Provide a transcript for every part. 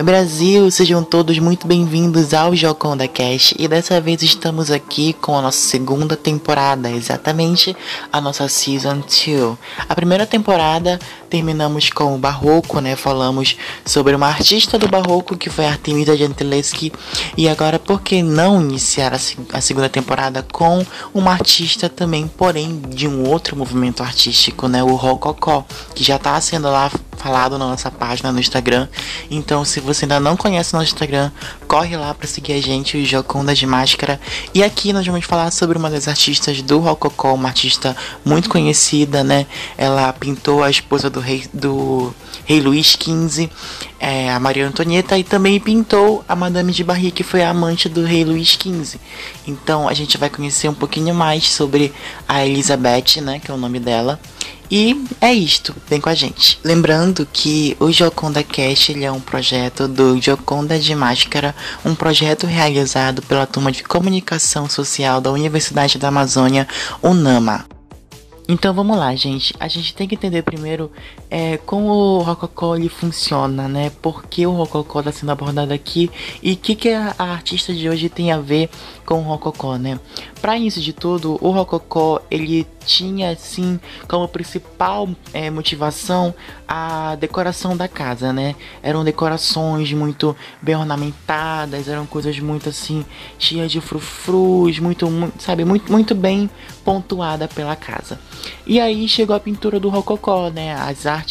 Brasil, sejam todos muito bem-vindos ao Joconda Cast e dessa vez estamos aqui com a nossa segunda temporada, exatamente a nossa Season 2. A primeira temporada terminamos com o Barroco, né? Falamos sobre uma artista do Barroco que foi Artemisa Gentileschi e agora por que não iniciar a, a segunda temporada com uma artista também, porém de um outro movimento artístico, né? O Rococó, que já está sendo lá falado na nossa página no Instagram. Então, se você ainda não conhece o nosso Instagram, corre lá para seguir a gente, o Joconda de Máscara. E aqui nós vamos falar sobre uma das artistas do Rococó, uma artista muito conhecida, né? Ela pintou a esposa do rei do rei Luís XV, é, a Maria Antonieta, e também pintou a Madame de Barry, que foi a amante do rei Luís XV. Então, a gente vai conhecer um pouquinho mais sobre a Elizabeth, né, que é o nome dela. E é isto, vem com a gente. Lembrando que o Joconda Cast ele é um projeto do Joconda de Máscara, um projeto realizado pela turma de comunicação social da Universidade da Amazônia, UNAMA. Então vamos lá, gente. A gente tem que entender primeiro é, como o Rococó ele funciona, né? Por que o Rococó está sendo abordado aqui e o que, que a, artista de hoje tem a ver com o Rococó, né? Para isso de tudo, o Rococó ele tinha assim como principal é, motivação a decoração da casa, né? Eram decorações muito bem ornamentadas, eram coisas muito assim cheias de frufrus, muito, muito sabe, muito muito bem pontuada pela casa. E aí chegou a pintura do Rococó, né? As artes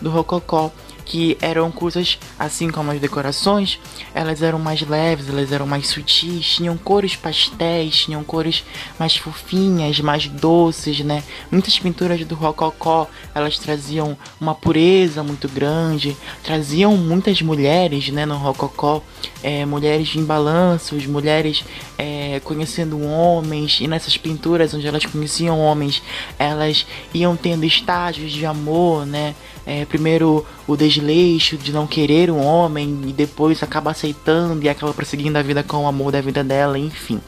do Rococó que eram coisas assim como as decorações, elas eram mais leves, elas eram mais sutis, tinham cores pastéis, tinham cores mais fofinhas, mais doces, né? Muitas pinturas do rococó, elas traziam uma pureza muito grande, traziam muitas mulheres, né, no rococó, é, mulheres em balanços, mulheres é, conhecendo homens, e nessas pinturas onde elas conheciam homens, elas iam tendo estágios de amor, né? É, primeiro o desleixo de não querer um homem e depois acaba aceitando e acaba prosseguindo a vida com o amor da vida dela, enfim.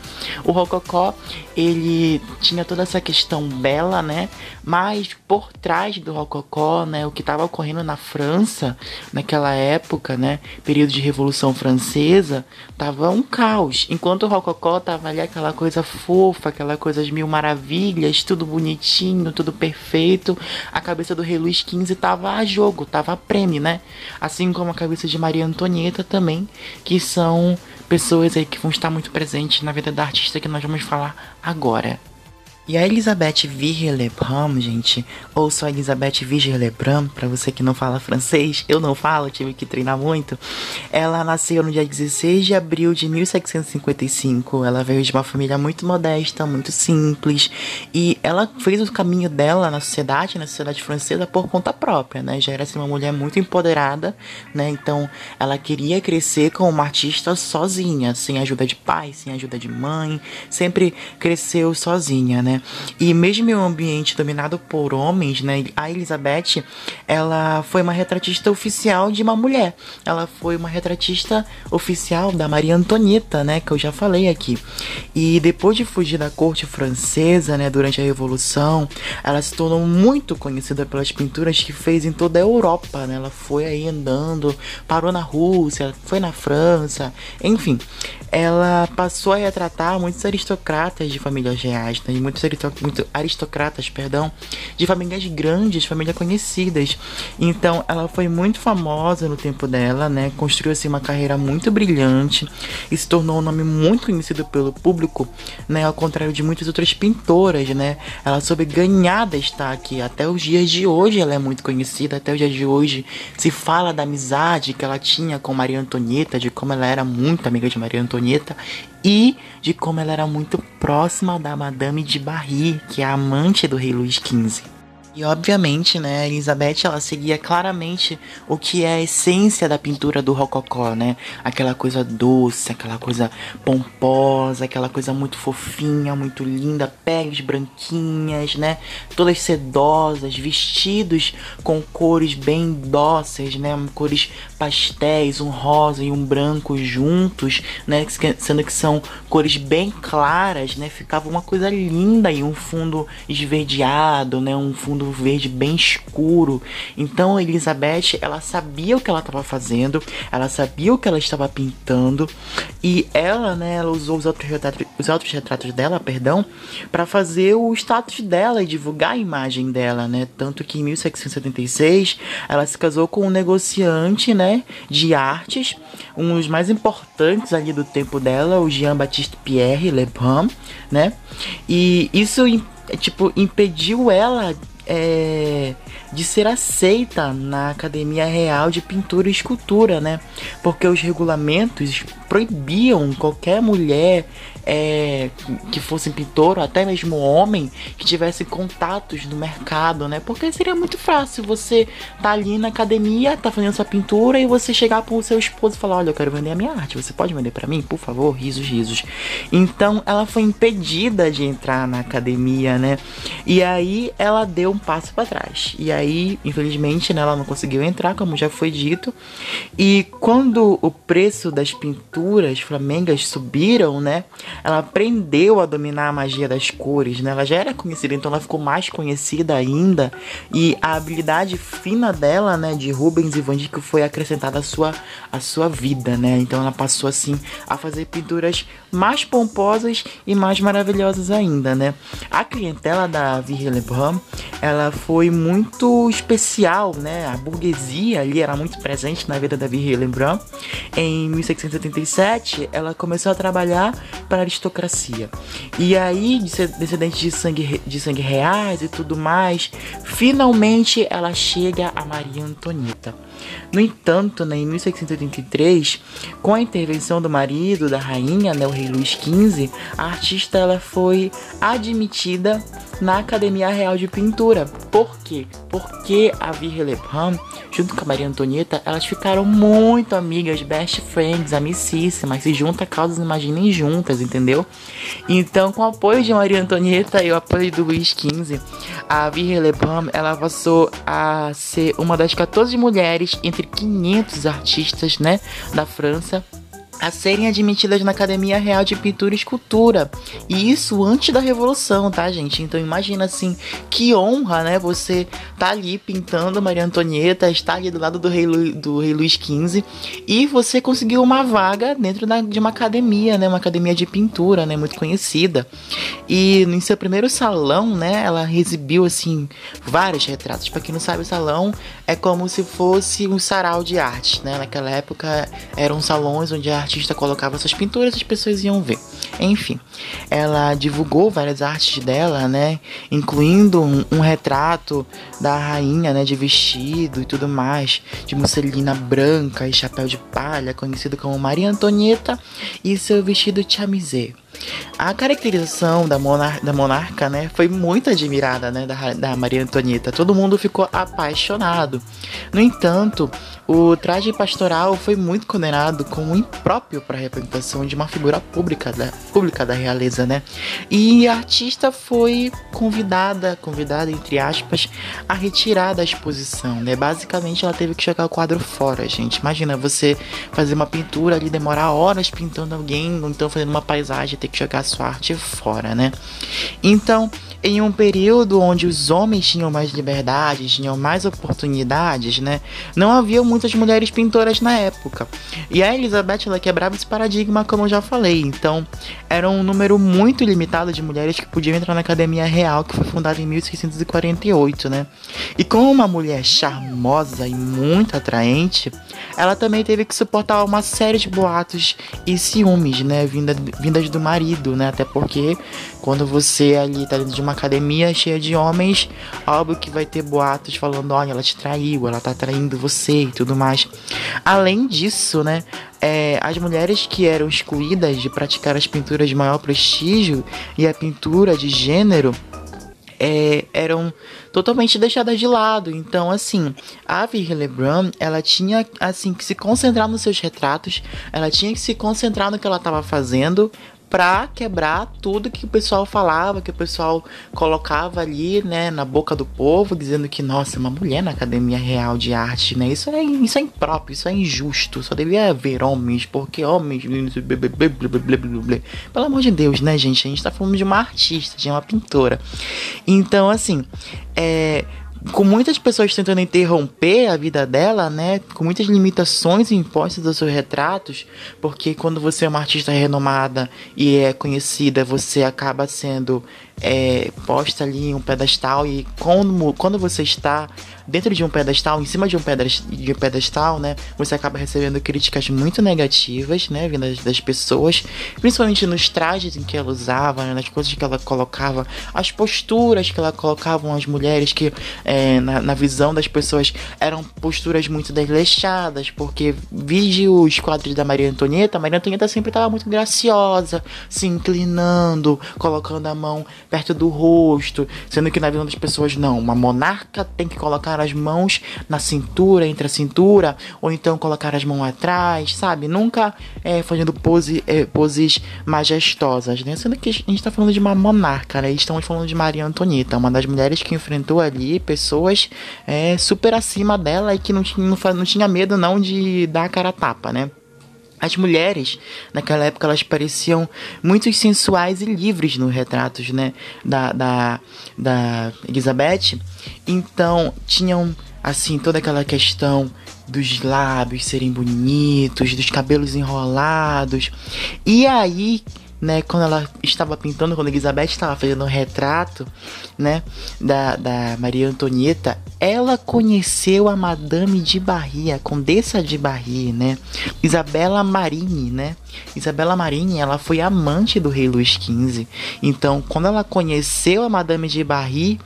O Rococó, ele tinha toda essa questão bela, né? Mas por trás do Rococó, né, o que estava ocorrendo na França naquela época, né, período de Revolução Francesa, tava um caos. Enquanto o Rococó tava ali aquela coisa fofa, aquela coisa de mil maravilhas, tudo bonitinho, tudo perfeito, a cabeça do Rei Luís XV tava a jogo, tava a prêmio, né? Assim como a cabeça de Maria Antonieta também, que são pessoas aí que vão estar muito presentes na vida da artista que nós vamos falar agora. E a Elisabeth Vigée-Lebrun, gente, ou só Elisabeth Vigée-Lebrun, para você que não fala francês, eu não falo, tive que treinar muito. Ela nasceu no dia 16 de abril de 1755. Ela veio de uma família muito modesta, muito simples, e ela fez o caminho dela na sociedade, na sociedade francesa, por conta própria, né? Já era assim, uma mulher muito empoderada, né? Então, ela queria crescer como uma artista sozinha, sem ajuda de pai, sem ajuda de mãe, sempre cresceu sozinha, né? Né? E mesmo em um ambiente dominado por homens, né? A Elizabeth, ela foi uma retratista oficial de uma mulher. Ela foi uma retratista oficial da Maria Antonieta, né? Que eu já falei aqui. E depois de fugir da corte francesa, né? Durante a Revolução, ela se tornou muito conhecida pelas pinturas que fez em toda a Europa, né? Ela foi aí andando, parou na Rússia, foi na França, enfim. Ela passou a retratar muitos aristocratas de famílias reais, né? muitos muitos aristocratas, perdão, de famílias grandes, famílias conhecidas. Então, ela foi muito famosa no tempo dela, né? Construiu assim uma carreira muito brilhante e se tornou um nome muito conhecido pelo público, né? Ao contrário de muitas outras pintoras, né? Ela soube ganhar destaque até os dias de hoje. Ela é muito conhecida até os dias de hoje. Se fala da amizade que ela tinha com Maria Antonieta, de como ela era muito amiga de Maria Antonieta e de como ela era muito próxima da Madame de Barry, que é a amante do rei Luís XV. E obviamente, né, Elizabeth ela seguia claramente o que é a essência da pintura do rococó, né? Aquela coisa doce, aquela coisa pomposa, aquela coisa muito fofinha, muito linda, peles branquinhas, né? Todas sedosas, vestidos com cores bem dóceis, né? Cores pastéis, um rosa e um branco juntos, né? Sendo que são cores bem claras, né? Ficava uma coisa linda e um fundo esverdeado, né? Um fundo fundo verde bem escuro. Então Elizabeth, ela sabia o que ela estava fazendo, ela sabia o que ela estava pintando e ela, né, ela usou os autorretratos, os autorretratos dela, perdão, para fazer o status dela e divulgar a imagem dela, né? Tanto que em 1776 ela se casou com um negociante, né, de artes, um dos mais importantes ali do tempo dela, o Jean-Baptiste Pierre Lebrun, né? E isso tipo impediu ela é, de ser aceita na Academia Real de Pintura e Escultura, né? Porque os regulamentos proibiam qualquer mulher é, que fosse pintor, ou até mesmo homem, que tivesse contatos no mercado, né? Porque seria muito fácil você tá ali na academia, tá fazendo sua pintura e você chegar pro seu esposo e falar: Olha, eu quero vender a minha arte, você pode vender para mim, por favor? Risos, risos. Então ela foi impedida de entrar na academia, né? E aí ela deu um passo para trás. E aí, infelizmente, né, ela não conseguiu entrar, como já foi dito. E quando o preço das pinturas flamengas subiram, né? ela aprendeu a dominar a magia das cores, né? Ela já era conhecida, então ela ficou mais conhecida ainda. E a habilidade fina dela, né, de Rubens e Van Dyck foi acrescentada à sua, à sua vida, né? Então ela passou assim a fazer pinturas mais pomposas e mais maravilhosas ainda, né? A clientela da Virgile Lebrun, ela foi muito especial, né? A burguesia ali era muito presente na vida da Virgile Lebrun. Em 1677, ela começou a trabalhar para a aristocracia. E aí, descendente de sangue, de sangue reais e tudo mais, finalmente ela chega a Maria Antonieta. No entanto, né, em 1683, com a intervenção do marido da rainha, né, o rei Luís XV, a artista ela foi admitida na Academia Real de Pintura. Por quê? Porque a Virgile Lebrun, junto com a Maria Antonieta, elas ficaram muito amigas, best friends, amicíssimas, se juntam causas, imaginem juntas, entendeu? Então, com o apoio de Maria Antonieta e o apoio do Luís XV, a Virgile Lebrun, ela passou a ser uma das 14 mulheres entre 500 artistas, né, da França a serem admitidas na Academia Real de Pintura e Escultura. E isso antes da Revolução, tá, gente? Então imagina assim, que honra, né? Você tá ali pintando Maria Antonieta, está ali do lado do rei, Lu, do rei Luís XV e você conseguiu uma vaga dentro da, de uma academia, né? Uma academia de pintura, né? Muito conhecida. E em seu primeiro salão, né? Ela exibiu, assim, vários retratos. Para quem não sabe, o salão é como se fosse um sarau de arte, né? Naquela época eram salões onde a artista colocava suas pinturas, as pessoas iam ver. Enfim, ela divulgou várias artes dela, né? Incluindo um, um retrato da rainha, né? De vestido e tudo mais, de musselina branca e chapéu de palha, conhecido como Maria Antonieta, e seu vestido chamisé. A caracterização da, monar da monarca, né, foi muito admirada, né, da, da Maria Antonieta. Todo mundo ficou apaixonado. No entanto, o traje pastoral foi muito condenado como impróprio para a representação de uma figura pública da, pública da realeza, né? E a artista foi convidada, convidada entre aspas, a retirar da exposição, né? Basicamente, ela teve que jogar o quadro fora, gente. Imagina você fazer uma pintura ali, demorar horas pintando alguém, ou então fazendo uma paisagem, ter jogar sua arte fora, né? Então, em um período onde os homens tinham mais liberdade, tinham mais oportunidades, né? Não havia muitas mulheres pintoras na época. E a Elizabeth ela quebrava esse paradigma, como eu já falei. Então, era um número muito limitado de mulheres que podiam entrar na Academia Real, que foi fundada em 1648, né? E como uma mulher charmosa e muito atraente, ela também teve que suportar uma série de boatos e ciúmes, né? Vinda, vindas do marido, né? Até porque quando você ali tá dentro de uma academia cheia de homens, óbvio que vai ter boatos falando, olha, ela te traiu, ela tá traindo você e tudo mais. Além disso, né? É, as mulheres que eram excluídas de praticar as pinturas de maior prestígio e a pintura de gênero é, eram totalmente deixadas de lado. Então, assim, a Virgil Lebrun, ela tinha assim que se concentrar nos seus retratos, ela tinha que se concentrar no que ela estava fazendo pra quebrar tudo que o pessoal falava, que o pessoal colocava ali, né, na boca do povo, dizendo que, nossa, uma mulher na Academia Real de Arte, né, isso é, isso é impróprio, isso é injusto, só devia haver homens, porque homens, pelo amor de Deus, né, gente, a gente tá falando de uma artista, de uma pintora. Então, assim, é com muitas pessoas tentando interromper a vida dela, né? Com muitas limitações impostas aos seus retratos, porque quando você é uma artista renomada e é conhecida, você acaba sendo é, posta ali em um pedestal e quando, quando você está dentro de um pedestal, em cima de um pedestal, né, você acaba recebendo críticas muito negativas, né, vindas das pessoas, principalmente nos trajes em que ela usava, né, nas coisas que ela colocava, as posturas que ela colocava as mulheres que é, na, na, visão das pessoas eram posturas muito desleixadas, porque vide os quadros da Maria Antonieta, a Maria Antonieta sempre estava muito graciosa, se inclinando, colocando a mão perto do rosto, sendo que na visão das pessoas não, uma monarca tem que colocar as mãos na cintura, entre a cintura, ou então colocar as mãos atrás, sabe? Nunca é, fazendo pose, é, poses majestosas, né? Sendo que a gente está falando de uma monarca, né? Estamos falando de Maria Antonieta, uma das mulheres que enfrentou ali pessoas é, super acima dela e que não tinha, não, não tinha medo não de dar a cara a tapa, né? As mulheres, naquela época, elas pareciam muito sensuais e livres nos retratos, né? Da, da, da Elizabeth. Então, tinham, assim, toda aquela questão dos lábios serem bonitos, dos cabelos enrolados. E aí né, quando ela estava pintando, quando Elizabeth estava fazendo um retrato, né, da, da Maria Antonieta, ela conheceu a Madame de Barry, a Condessa de Barry, né, Isabela Marini, né, Isabela Marini, ela foi amante do rei Luís XV, então quando ela conheceu a Madame de Barry,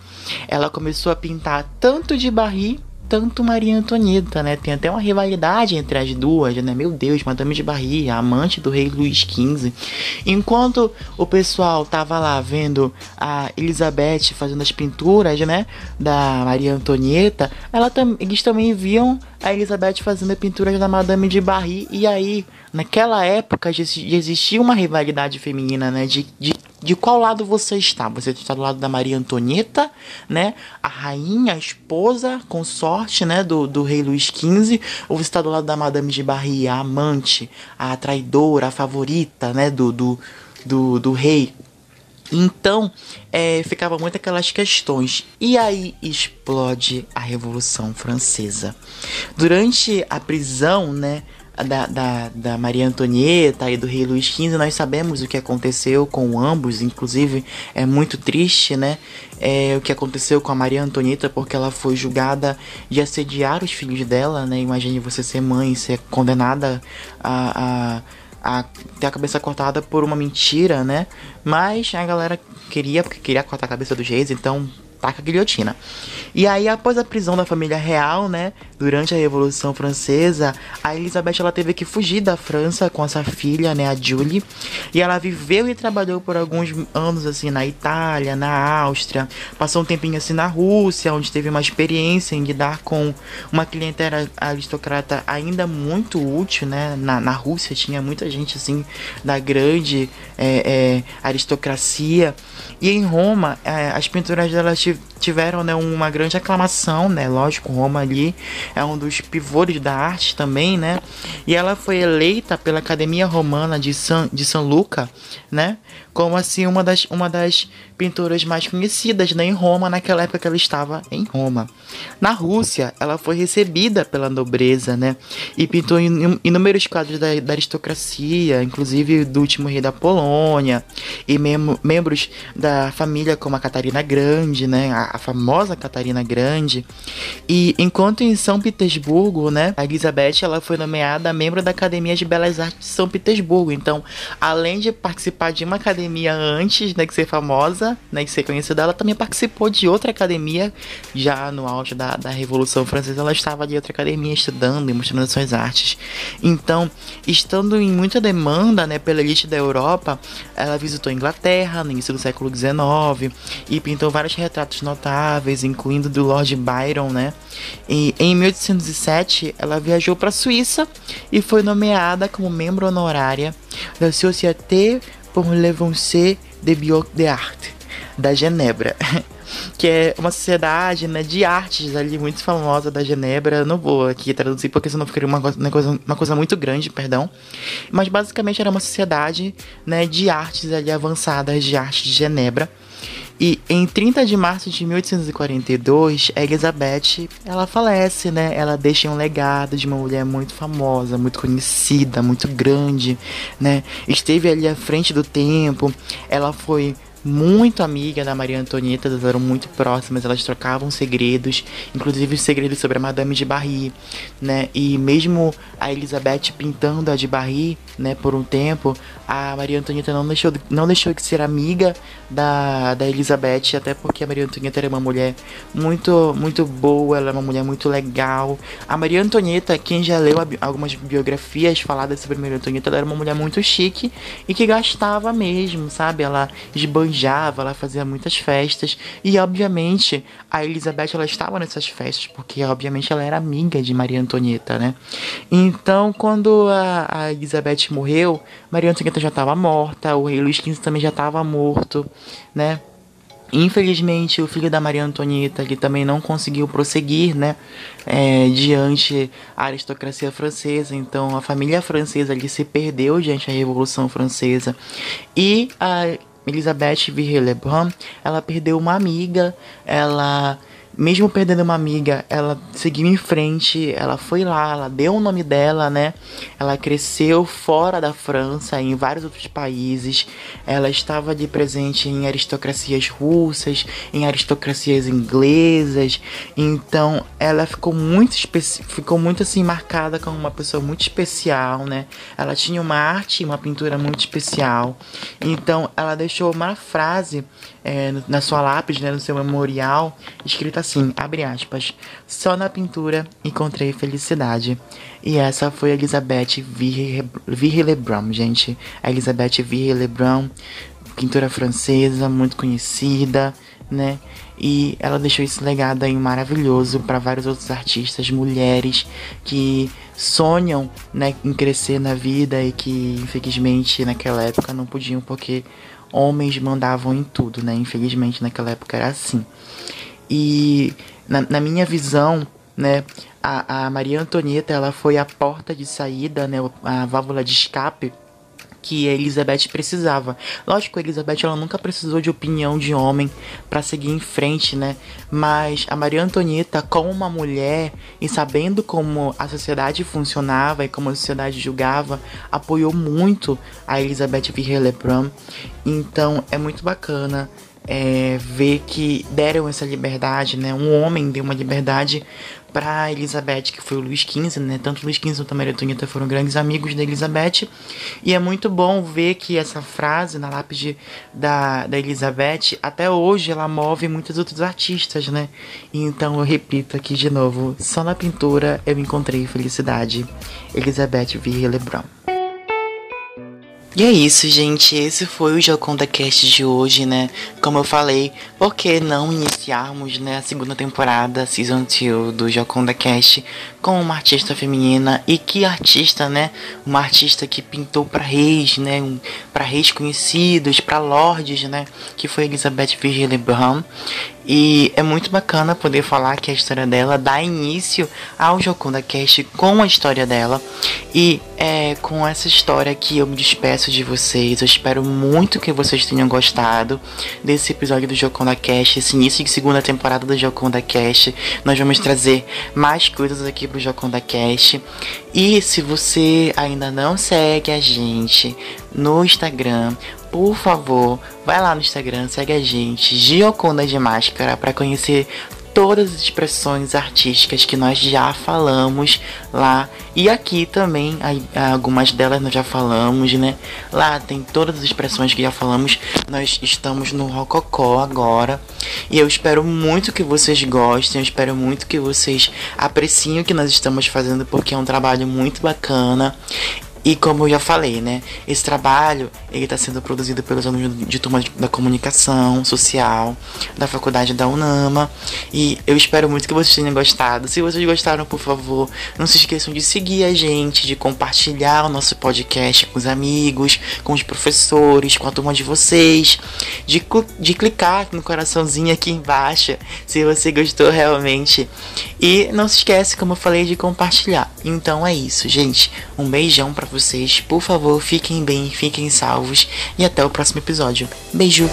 ela começou a pintar tanto de Barry tanto Maria Antonieta, né? Tem até uma rivalidade entre as duas, né? Meu Deus, Madame de Barry, amante do rei Luís XV. Enquanto o pessoal tava lá vendo a Elizabeth fazendo as pinturas, né? Da Maria Antonieta, ela tam eles também viam a Elizabeth fazendo pinturas da Madame de Barry. E aí, naquela época, já existia uma rivalidade feminina, né? De, de de qual lado você está? Você está do lado da Maria Antonieta, né? A rainha, a esposa, consorte, né? Do, do rei Luís XV. Ou você está do lado da Madame de Barry, a amante, a traidora, a favorita, né? Do, do, do, do rei. Então, é, ficava muito aquelas questões. E aí explode a Revolução Francesa. Durante a prisão, né? Da, da, da Maria Antonieta e do rei Luís XV, nós sabemos o que aconteceu com ambos, inclusive é muito triste, né? É, o que aconteceu com a Maria Antonieta, porque ela foi julgada de assediar os filhos dela, né? Imagine você ser mãe, ser condenada a, a, a ter a cabeça cortada por uma mentira, né? Mas a galera queria, porque queria cortar a cabeça dos reis, então taca a guilhotina. E aí, após a prisão da família real, né, durante a Revolução Francesa, a Elizabeth ela teve que fugir da França com essa filha, né, a Julie, e ela viveu e trabalhou por alguns anos assim na Itália, na Áustria, passou um tempinho assim na Rússia, onde teve uma experiência em lidar com uma clientela aristocrata ainda muito útil, né, na, na Rússia tinha muita gente assim da grande é, é, aristocracia, e em Roma é, as pinturas dela tiveram né, uma grande aclamação, né? Lógico, Roma ali é um dos pivôs da arte também, né? E ela foi eleita pela Academia Romana de San, de San Luca, né? Como assim uma das, uma das pinturas mais conhecidas né, em Roma, naquela época que ela estava em Roma. Na Rússia, ela foi recebida pela nobreza, né? E pintou inúmeros quadros da, da aristocracia, inclusive do último rei da Polônia, e mem membros da família como a Catarina Grande, né? A, a, famosa Catarina Grande. E enquanto em São Petersburgo, né? A Elizabeth ela foi nomeada membro da Academia de Belas Artes de São Petersburgo. Então, além de participar de uma academia academia antes né, de ser famosa, né, de ser conhecida, ela também participou de outra academia, já no auge da, da Revolução Francesa, ela estava de outra academia estudando e mostrando suas artes. Então, estando em muita demanda né, pela elite da Europa, ela visitou a Inglaterra no início do século XIX e pintou vários retratos notáveis, incluindo do Lord Byron, né? E em 1807, ela viajou para a Suíça e foi nomeada como membro honorária da Société pour l'avancée de Biot de Arte, da Genebra. que é uma sociedade né, de artes ali muito famosa da Genebra. Não vou aqui traduzir porque senão ficaria uma, coisa, uma coisa muito grande, perdão. Mas basicamente era uma sociedade né, de artes ali avançadas, de arte de Genebra. E em 30 de março de 1842, Elizabeth, ela falece, né? Ela deixa um legado de uma mulher muito famosa, muito conhecida, muito grande, né? Esteve ali à frente do tempo. Ela foi muito amiga da Maria Antonieta, elas eram muito próximas, elas trocavam segredos, inclusive os segredos sobre a Madame de Barry, né? E mesmo a Elizabeth pintando a de Barry, né, por um tempo, a Maria Antonieta não deixou, não deixou de ser amiga da, da Elizabeth, até porque a Maria Antonieta era uma mulher muito, muito boa, ela é uma mulher muito legal. A Maria Antonieta, quem já leu algumas biografias faladas sobre a Maria Antonieta, ela era uma mulher muito chique e que gastava mesmo, sabe? Ela esbanjava, ela fazia muitas festas e, obviamente, a Elizabeth ela estava nessas festas porque, obviamente, ela era amiga de Maria Antonieta, né? Então, quando a, a Elizabeth morreu, Maria Antonieta já estava morta, o rei Luís XV também já estava morto, né? Infelizmente, o filho da Maria Antonieta ele também não conseguiu prosseguir, né, é, diante a aristocracia francesa. Então, a família francesa ali se perdeu diante a Revolução Francesa e a Elisabeth Virrey-Lebrun, ela perdeu uma amiga, ela mesmo perdendo uma amiga, ela seguiu em frente, ela foi lá, ela deu o nome dela, né? Ela cresceu fora da França, em vários outros países. Ela estava de presente em aristocracias russas, em aristocracias inglesas. Então, ela ficou muito ficou muito assim marcada como uma pessoa muito especial, né? Ela tinha uma arte, uma pintura muito especial. Então, ela deixou uma frase é, na sua lápide, né, no seu memorial, escrita assim, abre aspas, só na pintura encontrei felicidade. E essa foi a Elizabeth Virre Lebrun, gente. A Elizabeth Virre Lebrun, pintora francesa, muito conhecida, né? E ela deixou esse legado aí maravilhoso para vários outros artistas, mulheres que sonham, né, em crescer na vida e que infelizmente naquela época não podiam porque homens mandavam em tudo, né? Infelizmente naquela época era assim. E na, na minha visão, né, a, a Maria Antonieta ela foi a porta de saída, né, a válvula de escape que Elizabeth precisava. Lógico, Elizabeth ela nunca precisou de opinião de homem para seguir em frente, né? Mas a Maria Antonieta, como uma mulher e sabendo como a sociedade funcionava e como a sociedade julgava, apoiou muito a Elizabeth Virrey-Lebrun. Então é muito bacana é, ver que deram essa liberdade, né? Um homem deu uma liberdade para Elizabeth, que foi o Luís XV, né? Tanto Luís XV quanto a Maria Antonieta foram grandes amigos da Elizabeth. E é muito bom ver que essa frase na lápide da, da Elizabeth, até hoje, ela move muitos outros artistas, né? Então eu repito aqui de novo: só na pintura eu encontrei felicidade. Elizabeth Virre Lebrun. E é isso, gente. Esse foi o Joconda Cast de hoje, né? Como eu falei, por que não iniciarmos né, a segunda temporada, Season 2 do Joconda Cast, com uma artista feminina? E que artista, né? Uma artista que pintou para reis, né? Um, para reis conhecidos, para lords, né? Que foi Elizabeth Virgil Brown. E é muito bacana poder falar que a história dela dá início ao Jocunda Cast com a história dela. E é com essa história que eu me despeço de vocês. Eu espero muito que vocês tenham gostado desse episódio do Jocunda Cast, esse início de segunda temporada do Jocunda Cast. Nós vamos trazer mais coisas aqui pro Jocunda Cast. E se você ainda não segue a gente no Instagram, por favor, vai lá no Instagram, segue a gente, Gioconda de Máscara, para conhecer todas as expressões artísticas que nós já falamos lá e aqui também algumas delas nós já falamos, né? Lá tem todas as expressões que já falamos. Nós estamos no Rococó agora e eu espero muito que vocês gostem, eu espero muito que vocês apreciem o que nós estamos fazendo porque é um trabalho muito bacana e como eu já falei, né, esse trabalho ele está sendo produzido pelos alunos de turma da comunicação social da faculdade da Unama e eu espero muito que vocês tenham gostado. Se vocês gostaram, por favor, não se esqueçam de seguir a gente, de compartilhar o nosso podcast com os amigos, com os professores, com a turma de vocês, de, de clicar no coraçãozinho aqui embaixo se você gostou realmente. E não se esquece, como eu falei, de compartilhar. Então é isso, gente. Um beijão para vocês. Por favor, fiquem bem, fiquem salvos e até o próximo episódio. Beijo!